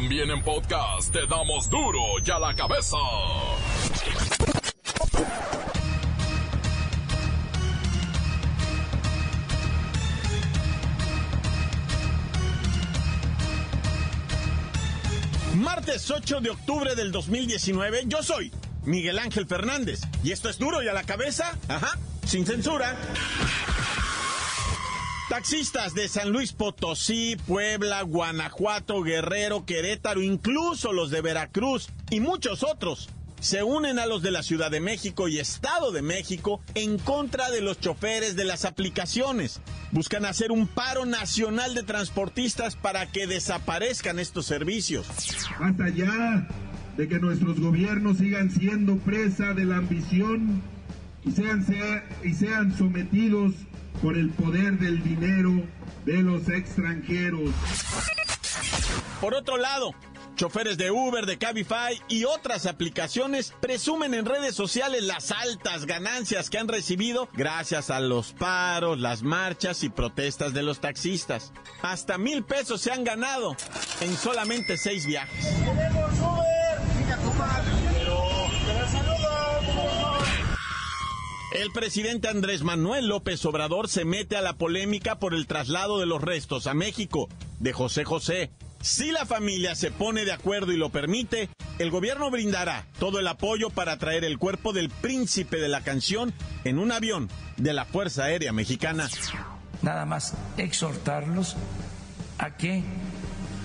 También en podcast te damos duro y a la cabeza. Martes 8 de octubre del 2019, yo soy Miguel Ángel Fernández. Y esto es duro y a la cabeza, ajá, sin censura. Taxistas de San Luis Potosí, Puebla, Guanajuato, Guerrero, Querétaro, incluso los de Veracruz y muchos otros se unen a los de la Ciudad de México y Estado de México en contra de los choferes de las aplicaciones. Buscan hacer un paro nacional de transportistas para que desaparezcan estos servicios. Hasta ya de que nuestros gobiernos sigan siendo presa de la ambición y sean, y sean sometidos por el poder del dinero de los extranjeros. Por otro lado, choferes de Uber, de Cabify y otras aplicaciones presumen en redes sociales las altas ganancias que han recibido gracias a los paros, las marchas y protestas de los taxistas. Hasta mil pesos se han ganado en solamente seis viajes. El presidente Andrés Manuel López Obrador se mete a la polémica por el traslado de los restos a México de José José. Si la familia se pone de acuerdo y lo permite, el gobierno brindará todo el apoyo para traer el cuerpo del príncipe de la canción en un avión de la Fuerza Aérea Mexicana. Nada más exhortarlos a que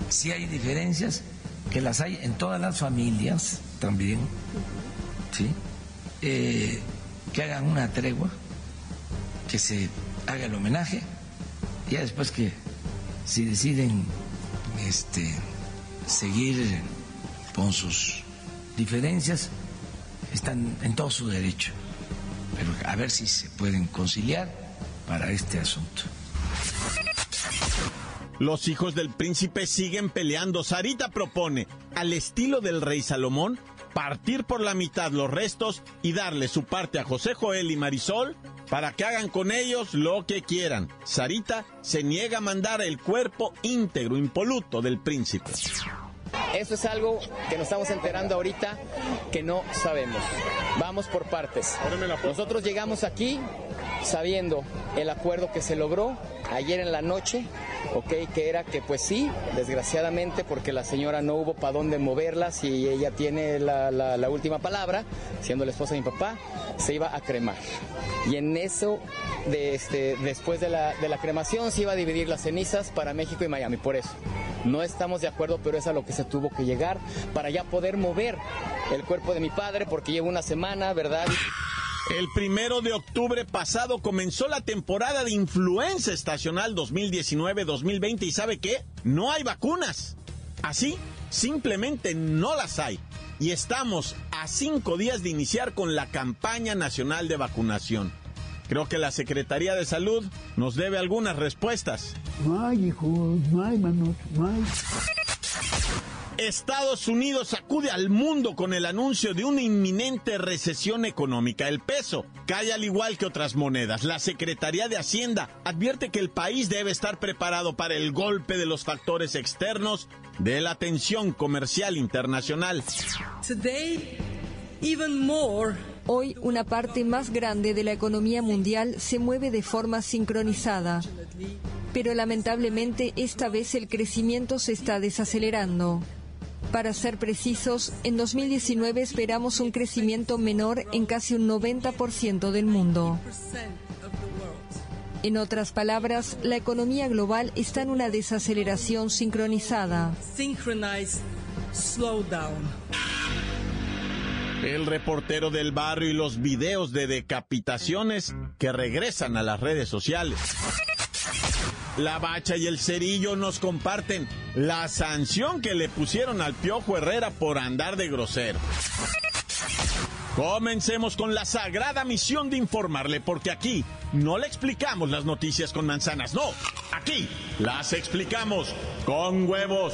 si hay diferencias, que las hay en todas las familias también, ¿sí? Eh, que hagan una tregua, que se haga el homenaje, ya después que si deciden este, seguir con sus diferencias, están en todo su derecho, pero a ver si se pueden conciliar para este asunto. Los hijos del príncipe siguen peleando. Sarita propone, al estilo del rey Salomón, partir por la mitad los restos y darle su parte a José Joel y Marisol para que hagan con ellos lo que quieran. Sarita se niega a mandar el cuerpo íntegro, impoluto del príncipe. Eso es algo que nos estamos enterando ahorita que no sabemos. Vamos por partes. Nosotros llegamos aquí sabiendo el acuerdo que se logró ayer en la noche ¿ok? Que era que pues sí, desgraciadamente, porque la señora no hubo para dónde moverlas y ella tiene la, última palabra, siendo la esposa de mi papá, se iba a cremar. Y en eso, de este, después de la, de la cremación, se iba a dividir las cenizas para México y Miami, por eso. No estamos de acuerdo, pero es a lo que se tuvo que llegar para ya poder mover el cuerpo de mi padre, porque lleva una semana, ¿verdad? El primero de octubre pasado comenzó la temporada de influenza estacional 2019-2020 y ¿sabe qué? No hay vacunas. Así, simplemente no las hay. Y estamos a cinco días de iniciar con la campaña nacional de vacunación. Creo que la Secretaría de Salud nos debe algunas respuestas. No hay, hijo, no hay, manos, no hay. Estados Unidos sacude al mundo con el anuncio de una inminente recesión económica. El peso cae al igual que otras monedas. La Secretaría de Hacienda advierte que el país debe estar preparado para el golpe de los factores externos de la tensión comercial internacional. Hoy una parte más grande de la economía mundial se mueve de forma sincronizada, pero lamentablemente esta vez el crecimiento se está desacelerando. Para ser precisos, en 2019 esperamos un crecimiento menor en casi un 90% del mundo. En otras palabras, la economía global está en una desaceleración sincronizada. El reportero del barrio y los videos de decapitaciones que regresan a las redes sociales. La Bacha y el Cerillo nos comparten la sanción que le pusieron al Piojo Herrera por andar de grosero. Comencemos con la sagrada misión de informarle, porque aquí no le explicamos las noticias con manzanas, no, aquí las explicamos con huevos.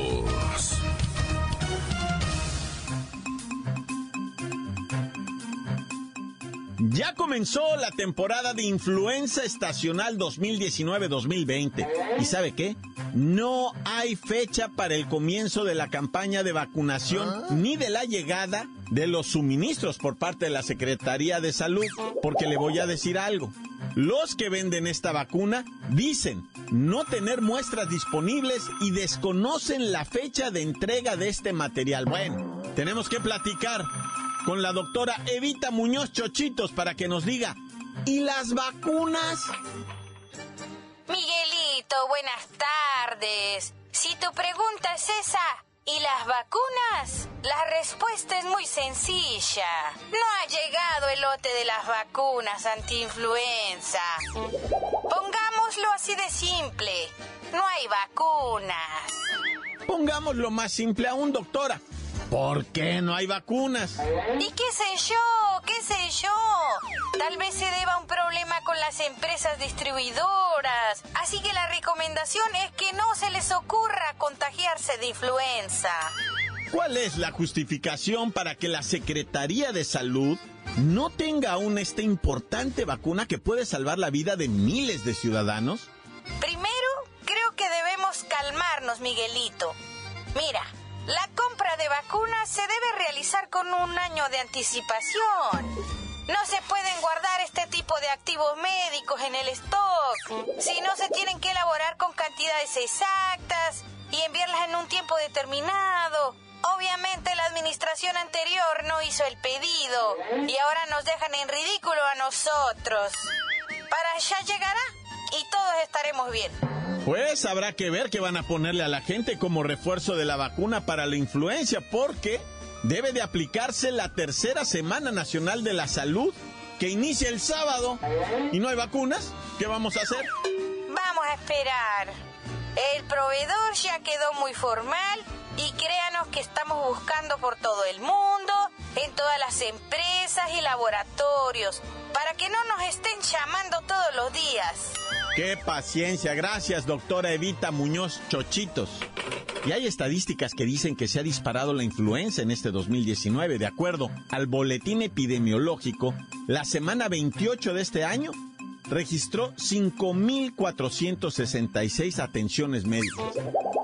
Ya comenzó la temporada de influenza estacional 2019-2020. ¿Y sabe qué? No hay fecha para el comienzo de la campaña de vacunación Ah. ni de la llegada de los suministros por parte de la Secretaría de Salud. Porque le voy a decir algo. Los que venden esta vacuna dicen no tener muestras disponibles y desconocen la fecha de entrega de este material. Bueno, tenemos que platicar con la doctora Evita Muñoz Chochitos para que nos diga, ¿y las vacunas? Miguelito, buenas tardes. Si tu pregunta es esa, ¿y las vacunas? La respuesta es muy sencilla. No ha llegado el lote de las vacunas antiinfluenza. Pongámoslo así de simple. No hay vacunas. Pongámoslo más simple aún, doctora. ¿Por qué no hay vacunas? ¿Y qué sé yo? ¿Qué sé yo? Tal vez se deba a un problema con las empresas distribuidoras. Así que la recomendación es que no se les ocurra contagiarse de influenza. ¿Cuál es la justificación para que la Secretaría de Salud no tenga aún esta importante vacuna que puede salvar la vida de miles de ciudadanos? Primero, creo que debemos calmarnos, Miguelito. Mira, la compra de vacunas se debe realizar con un año de anticipación. No se pueden guardar este tipo de activos médicos en el stock, si no se tienen que elaborar con cantidades exactas y enviarlas en un tiempo determinado. Obviamente la administración anterior no hizo el pedido y ahora nos dejan en ridículo a nosotros. Para allá llegará y todos estaremos bien. Pues habrá que ver qué van a ponerle a la gente como refuerzo de la vacuna para la influencia, porque debe de aplicarse la tercera Semana Nacional de la Salud, que inicia el sábado. ¿Y no hay vacunas? ¿Qué vamos a hacer? Vamos a esperar. El proveedor ya quedó muy formal y créanos que estamos buscando por todo el mundo, en todas las empresas y laboratorios, para que no nos estén llamando todos los días. Qué paciencia, gracias doctora Evita Muñoz Chochitos. Y hay estadísticas que dicen que se ha disparado la influenza en este 2019. De acuerdo al boletín epidemiológico, la semana 28 de este año registró 5.466 atenciones médicas.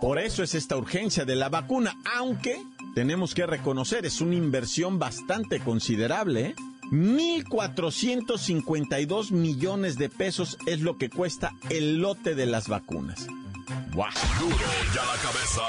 Por eso es esta urgencia de la vacuna, aunque tenemos que reconocer, es una inversión bastante considerable. ¿eh? 1.452 millones de pesos es lo que cuesta el lote de las vacunas. ¡Guau! Duro y a la cabeza.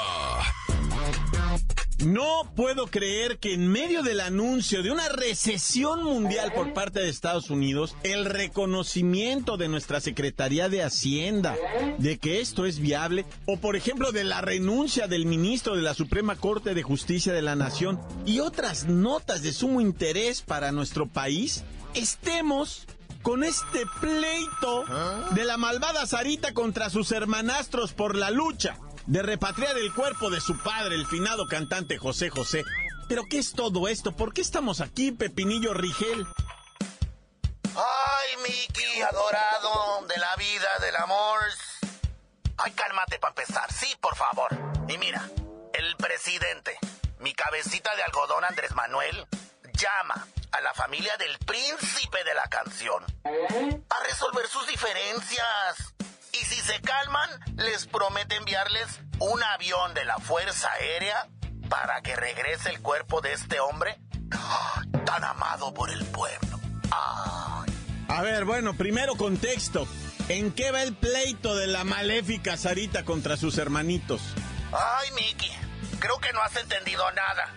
No puedo creer que en medio del anuncio de una recesión mundial por parte de Estados Unidos, el reconocimiento de nuestra Secretaría de Hacienda de que esto es viable, o por ejemplo de la renuncia del ministro de la Suprema Corte de Justicia de la Nación y otras notas de sumo interés para nuestro país, estemos con este pleito de la malvada Sarita contra sus hermanastros por la lucha de repatriar el cuerpo de su padre, el finado cantante José José. Pero ¿qué es todo esto? ¿Por qué estamos aquí, Pepinillo Rigel? Ay, Mickey, adorado de la vida, del amor. Ay, cálmate para empezar, sí, por favor. Y mira, el presidente, mi cabecita de algodón Andrés Manuel, llama a la familia del príncipe de la canción a resolver sus diferencias. Y si se calman, les promete enviarles un avión de la Fuerza Aérea para que regrese el cuerpo de este hombre tan amado por el pueblo. Ay. A ver, bueno, primero contexto. ¿En qué va el pleito de la maléfica Sarita contra sus hermanitos? Ay, Miki, creo que no has entendido nada.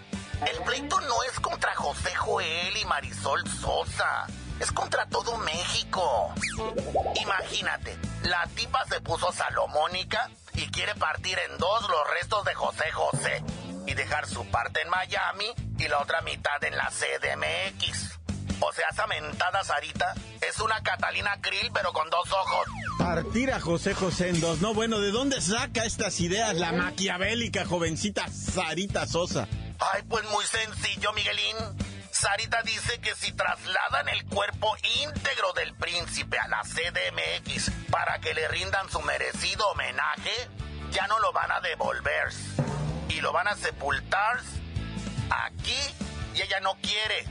El pleito no es contra José Joel y Marisol Sosa. Es contra todo México. Imagínate, la tipa se puso salomónica y quiere partir en dos los restos de José José y dejar su parte en Miami y la otra mitad en la CDMX. O sea, esa mentada Sarita es una Catalina Krill pero con dos ojos. Partir a José José en dos. No, bueno, ¿de dónde saca estas ideas la maquiavélica jovencita Sarita Sosa? Ay, pues muy sencillo, Miguelín. Sarita dice que si trasladan el cuerpo íntegro del príncipe a la CDMX para que le rindan su merecido homenaje, ya no lo van a devolver. Y lo van a sepultar aquí y ella no quiere.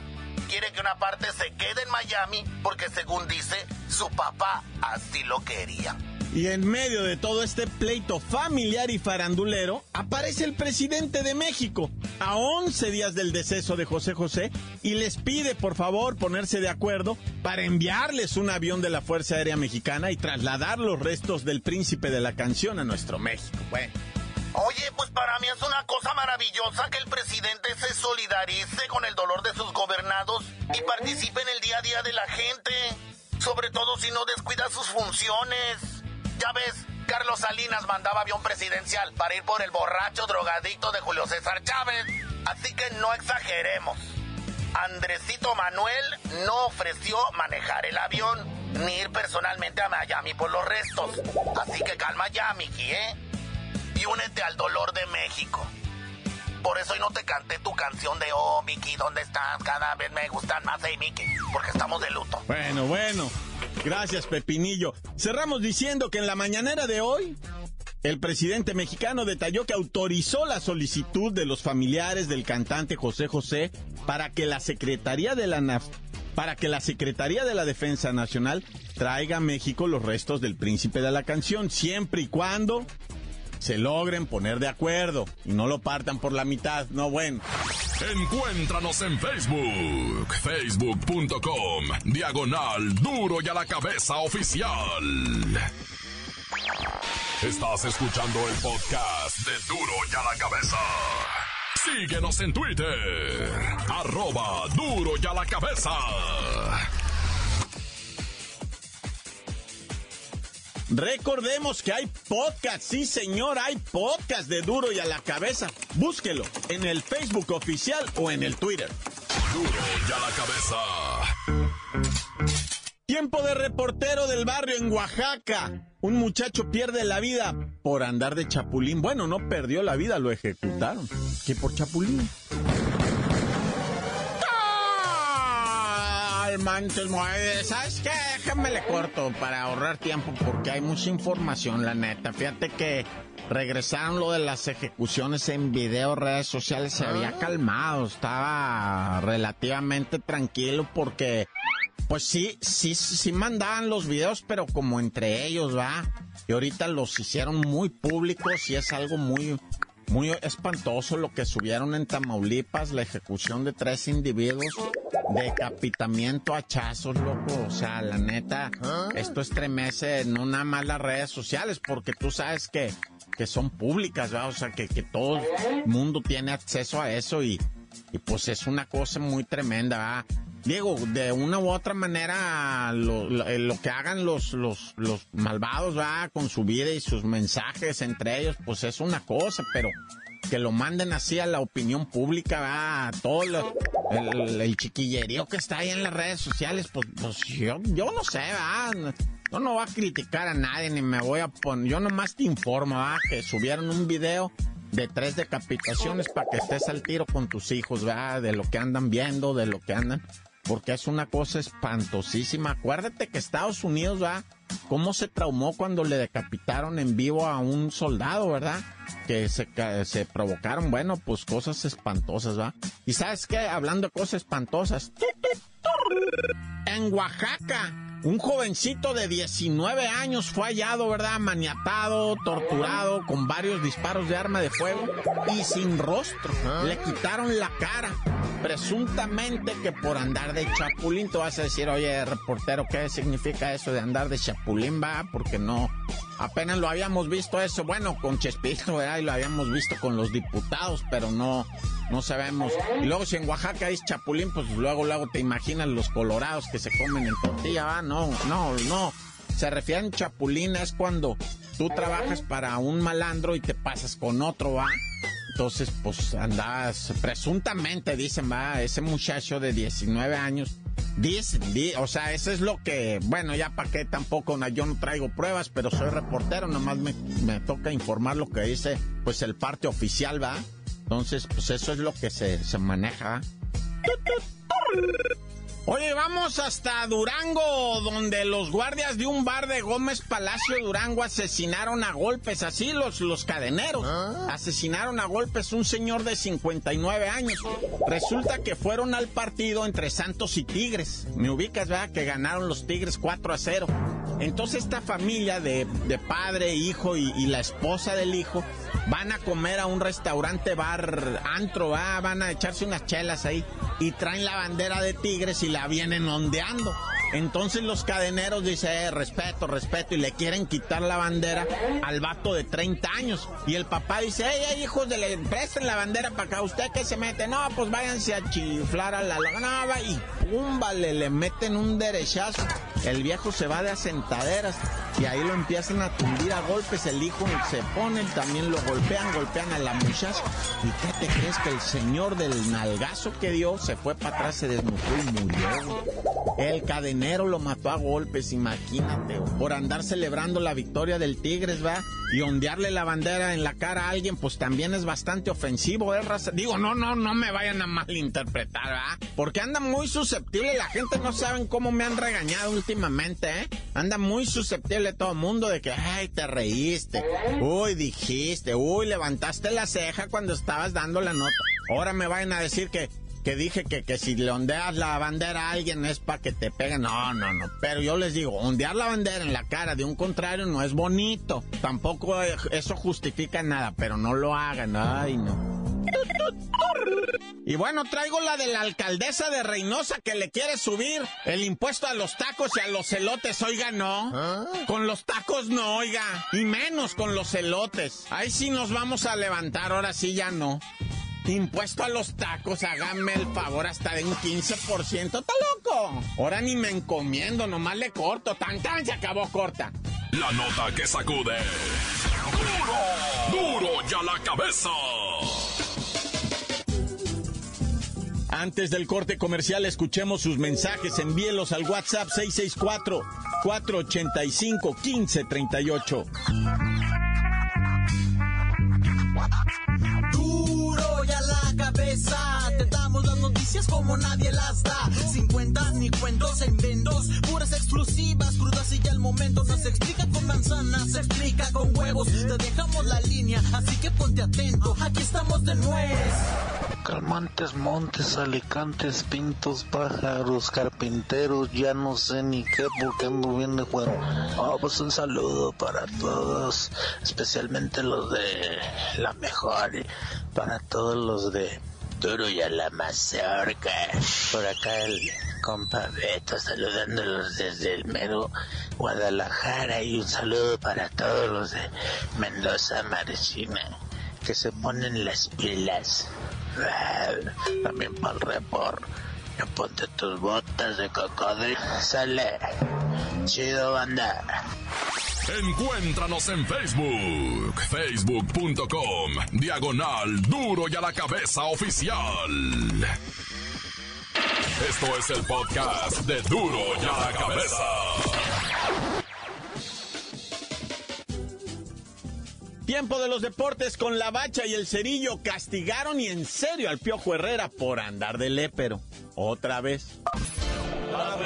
Quiere que una parte se quede en Miami porque según dice, su papá así lo quería. Y en medio de todo este pleito familiar y farandulero, aparece el presidente de México a 11 días del deceso de José José y les pide por favor ponerse de acuerdo para enviarles un avión de la Fuerza Aérea Mexicana y trasladar los restos del príncipe de la canción a nuestro México. Bueno. Oye, pues para mí es una cosa maravillosa que el presidente se solidarice con el dolor de sus gobernados y participe en el día a día de la gente, sobre todo si no descuida sus funciones. Ya ves, Carlos Salinas mandaba avión presidencial para ir por el borracho drogadicto de Julio César Chávez. Así que no exageremos. Andresito Manuel no ofreció manejar el avión ni ir personalmente a Miami por los restos. Así que calma ya, Miki, ¿eh? Y únete al dolor de México. Por eso hoy no te canté tu canción de Oh, Miki, ¿dónde estás? Cada vez me gustan más, hey, Miki, porque estamos de luto. Bueno, bueno. Gracias, Pepinillo. Cerramos diciendo que en la mañanera de hoy, el presidente mexicano detalló que autorizó la solicitud de los familiares del cantante José José para que la Secretaría de la NAF para que la Secretaría de la Defensa Nacional traiga a México los restos del príncipe de la canción, siempre y cuando se logren poner de acuerdo y no lo partan por la mitad. No, bueno. Encuéntranos en Facebook, facebook.com, diagonal duro y a la cabeza oficial. Estás escuchando el podcast de duro y a la cabeza. Síguenos en Twitter, arroba duro y a la cabeza. Recordemos que hay podcast, sí señor, hay podcast de Duro y a la cabeza. Búsquelo en el Facebook oficial o en el Twitter. Duro y a la cabeza. Tiempo de reportero del barrio en Oaxaca. Un muchacho pierde la vida por andar de chapulín. Bueno, no perdió la vida, lo ejecutaron. ¿Qué por chapulín? Manches, ¿sabes qué? Déjame le corto para ahorrar tiempo porque hay mucha información, la neta. Fíjate que regresaron lo de las ejecuciones en video, redes sociales, se había calmado, estaba relativamente tranquilo porque, pues sí, sí, sí mandaban los videos, pero como entre ellos, ¿va? Y ahorita los hicieron muy públicos y es algo muy, muy espantoso lo que subieron en Tamaulipas, la ejecución de tres individuos decapitamiento, hachazos, loco. O sea, la neta, esto estremece no nada más las redes sociales, porque tú sabes que, que son públicas, ¿verdad? O sea, que, que todo el mundo tiene acceso a eso y, y pues es una cosa muy tremenda, ¿verdad? Diego, de una u otra manera, lo, lo, que hagan los, los, los malvados, ¿verdad? Con su vida y sus mensajes entre ellos, pues es una cosa, pero que lo manden así a la opinión pública, ¿verdad? a todo el, chiquillerío que está ahí en las redes sociales, pues, pues yo, yo no sé, ¿verdad? Yo no voy a criticar a nadie, ni me voy a poner, yo nomás te informo, ¿verdad? Que subieron un video de tres decapitaciones para que estés al tiro con tus hijos, ¿verdad? De lo que andan viendo, de lo que andan porque es una cosa espantosísima. Acuérdate que Estados Unidos, va, cómo se traumó cuando le decapitaron en vivo a un soldado, ¿verdad? Que se, se provocaron, bueno, pues cosas espantosas, ¿va? Y sabes qué, hablando de cosas espantosas, en Oaxaca un jovencito de 19 años fue hallado, ¿verdad? Maniatado, torturado, con varios disparos de arma de fuego y sin rostro. Le quitaron la cara. Presuntamente que por andar de chapulín, tú vas a decir, oye, reportero, ¿qué significa eso de andar de chapulín? Va, porque no, apenas lo habíamos visto eso, bueno, con Chespirito, ¿verdad? Y lo habíamos visto con los diputados, pero no, no sabemos. Y luego si en Oaxaca es chapulín, pues luego, luego te imaginas los colorados que se comen en tortilla, ¿va? No, no, no. Se refieren chapulín es cuando tú trabajas para un malandro y te pasas con otro, ¿va? Entonces, pues andas, presuntamente dicen, va, ese muchacho de 19 años, dicen, o sea, eso es lo que, bueno, ya para qué tampoco, yo no traigo pruebas, pero soy reportero, nomás me, me toca informar lo que dice, pues el parte oficial, va. Entonces, pues eso es lo que se, se maneja. Oye, vamos hasta Durango, donde los guardias de un bar de Gómez Palacio Durango asesinaron a golpes, así los, los cadeneros. Asesinaron a golpes un señor de 59 años. Resulta que fueron al partido entre Santos y Tigres. Me ubicas, ¿verdad? Que ganaron los Tigres 4 a 0. Entonces esta familia de, padre, hijo y, la esposa del hijo van a comer a un restaurante bar antro, ¿va? van a echarse unas chelas ahí y traen la bandera de Tigres y la vienen ondeando. Entonces los cadeneros dicen, eh, respeto, respeto, y le quieren quitar la bandera al vato de 30 años. Y el papá dice, hey, hijos de le presten la bandera para acá, ¿usted qué se mete? No, pues váyanse a chiflar a la lagana y púmbale, le meten un derechazo. El viejo se va de asentaderas y ahí lo empiezan a tundir a golpes. El hijo se pone, también lo golpean, golpean a la muchacha. ¿Y qué te crees que el señor del nalgazo que dio se fue para atrás, se desnucó y murió? El cadenero lo mató a golpes, imagínate, por andar celebrando la victoria del Tigres, ¿va? Y ondearle la bandera en la cara a alguien, pues también es bastante ofensivo, ¿eh? Digo, no, no, no me vayan a malinterpretar, ¿va? Porque anda muy susceptible, la gente no saben cómo me han regañado últimamente, ¿eh? Anda muy susceptible todo el mundo de que, ay, te reíste, uy, dijiste, uy, levantaste la ceja cuando estabas dando la nota. Ahora me vayan a decir que que dije que, que si le ondeas la bandera a alguien es para que te peguen. No, no, no. Pero yo les digo, ondear la bandera en la cara de un contrario no es bonito. Tampoco eso justifica nada, pero no lo hagan. Ay, no. Y bueno, traigo la de la alcaldesa de Reynosa que le quiere subir el impuesto a los tacos y a los elotes. Oiga, no. Con los tacos no, oiga. Y menos con los elotes. Ahí sí nos vamos a levantar, ahora sí ya no. Impuesto a los tacos, háganme el favor hasta de un 15%. ¡Está loco! Ahora ni me encomiendo, nomás le corto. Tan tan se acabó corta. La nota que sacude. ¡Duro! ¡Duro ya la cabeza! Antes del corte comercial, escuchemos sus mensajes. Envíelos al WhatsApp 664-485-1538. Como nadie las da. Sin cuenta ni cuentos en vendos, puras exclusivas, crudas y ya el momento no se explica con manzanas, se explica con huevos. Te dejamos la línea, así que ponte atento, aquí estamos de nuez. Calmantes, montes, alicantes, pintos, pájaros, carpinteros, ya no sé ni qué porque ando bien de juego. Oh, pues un saludo para todos, especialmente los de la mejor, para todos los de Duro y a la mazorca. Por acá el compa Beto saludándolos desde el mero Guadalajara y un saludo para todos los de Mendoza, Marchina, que se ponen las pilas. También para el report. Ponte tus botas de cocodrilo. Sale. Chido, banda. Encuéntranos en Facebook, facebook.com, diagonal duro y a la cabeza oficial. Esto es el podcast de duro y a la cabeza. Tiempo de los deportes con la bacha y el cerillo castigaron y en serio al Piojo Herrera por andar de lépero. Otra vez. ¡La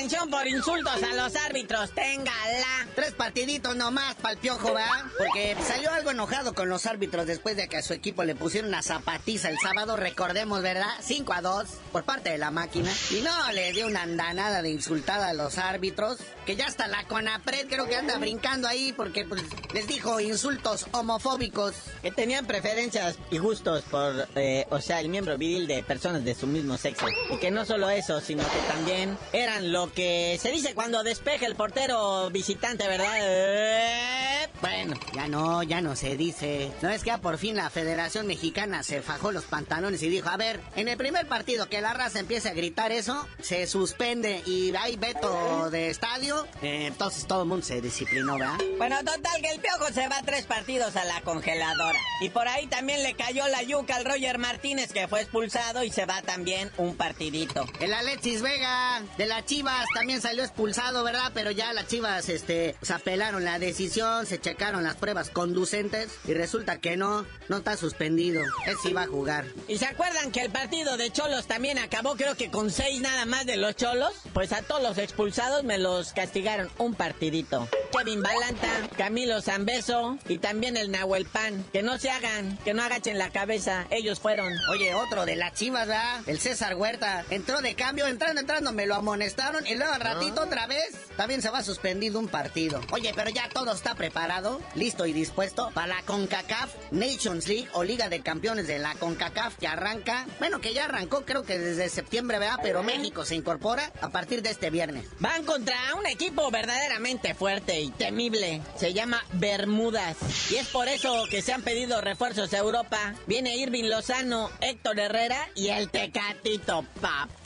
suspensión por insultos a los árbitros. Téngala. Tres partiditos nomás para el piojo, ¿verdad? Porque salió algo enojado con los árbitros después de que a su equipo le pusieron una zapatiza el sábado, recordemos, ¿verdad? 5 a 2 por parte de la máquina. Y no, le dio una andanada de insultada a los árbitros. Que ya hasta la Conapred creo que anda brincando ahí porque pues, les dijo insultos homofóbicos. Que tenían preferencias y gustos por, eh, o sea, el miembro viril de personas de su mismo sexo. Y que no solo eso, sino que también eran lo que se dice cuando despeja el portero visitante, ¿verdad? Bueno, ya no, ya no se dice. No es que ya por fin la Federación Mexicana se fajó los pantalones y dijo, a ver, en el primer partido que la raza empiece a gritar eso, se suspende y hay veto de estadio. Eh, entonces todo el mundo se disciplinó, ¿verdad? Bueno, total que el piojo se va tres partidos a la congeladora. Y por ahí también le cayó la yuca al Roger Martínez que fue expulsado y se va también un partidito. El Alexis Vega de las Chivas también salió expulsado, ¿verdad? Pero ya las Chivas, este, se apelaron la decisión, se checaron las pruebas conducentes y resulta que no, no está suspendido. Él sí va a jugar. ¿Y se acuerdan que el partido de Cholos también acabó creo que con seis nada más de los Cholos? Pues a todos los expulsados me los castigaron un partidito. Kevin Balanta, Camilo Zambeso y también el Nahuel Pan. Que no se hagan, que no agachen la cabeza. Ellos fueron. Oye, otro de las chivas, ¿verdad? El César Huerta. Entró de cambio, entrando, entrando, me lo amonestaron y luego al ratito otra vez también se va suspendido un partido. Oye, pero ya todo está preparado, listo y dispuesto para la CONCACAF Nations League o Liga de Campeones de la CONCACAF que arranca. Bueno, que ya arrancó creo que desde septiembre, ¿verdad? Pero México se incorpora a partir de este viernes. Van contra un equipo verdaderamente fuerte temible. Se llama Bermudas. Y es por eso que se han pedido refuerzos a Europa. Viene Irving Lozano, Héctor Herrera y el Tecatito Papel.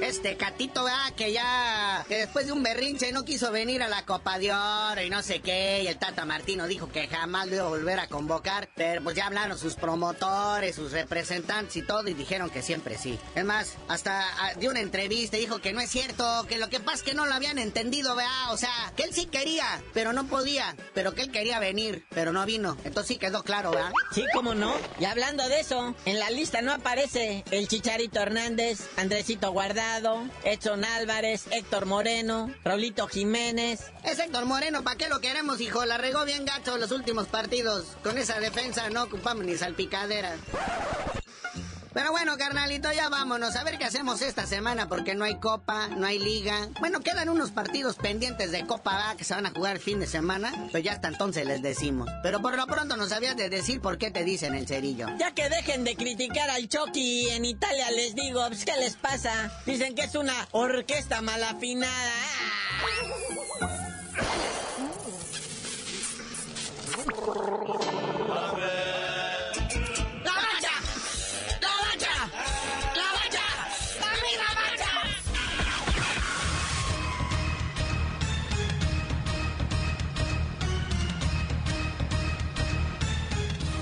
Este Catito, ¿verdad? Que ya, que después de un berrinche no quiso venir a la Copa de Oro y no sé qué. Y el Tata Martino dijo que jamás lo iba a volver a convocar. Pero pues ya hablaron sus promotores, sus representantes y todo y dijeron que siempre sí. Es más, hasta ah, dio una entrevista y dijo que no es cierto, que lo que pasa es que no lo habían entendido, ¿verdad? O sea, que él sí quería, pero no podía. Pero que él quería venir, pero no vino. Entonces sí quedó claro, ¿verdad? Sí, cómo no. Y hablando de eso, en la lista no aparece el Chicharito Hernández, Andresito Guardado, Edson Álvarez, Héctor Moreno, Raulito Jiménez. Es Héctor Moreno, ¿para qué lo queremos, hijo? La regó bien gacho los últimos partidos. Con esa defensa no ocupamos ni salpicadera. Pero bueno, carnalito, ya vámonos a ver qué hacemos esta semana porque no hay copa, no hay liga. Bueno, quedan unos partidos pendientes de Copa A que se van a jugar el fin de semana, pues ya hasta entonces les decimos. Pero por lo pronto nos habías de decir por qué te dicen el cerillo. Ya que dejen de criticar al Chucky en Italia les digo, pues, ¿qué les pasa? Dicen que es una orquesta mal afinada. ¡La